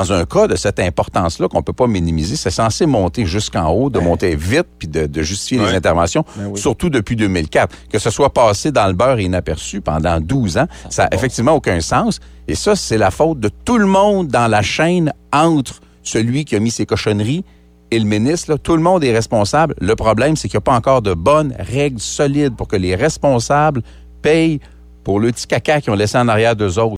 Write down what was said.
dans un cas de cette importance-là qu'on peut pas minimiser, c'est censé monter jusqu'en haut, de monter vite, puis de, justifier les interventions, ben surtout depuis 2004. Que ce soit passé dans le beurre et inaperçu pendant 12 ans, ça n'a effectivement aucun sens. Et ça, c'est la faute de tout le monde dans la chaîne entre celui qui a mis ses cochonneries et le ministre. Tout le monde est responsable. Le problème, c'est qu'il n'y a pas encore de bonnes règles solides pour que les responsables payent pour le petit caca qu'ils ont laissé en arrière d'eux autres.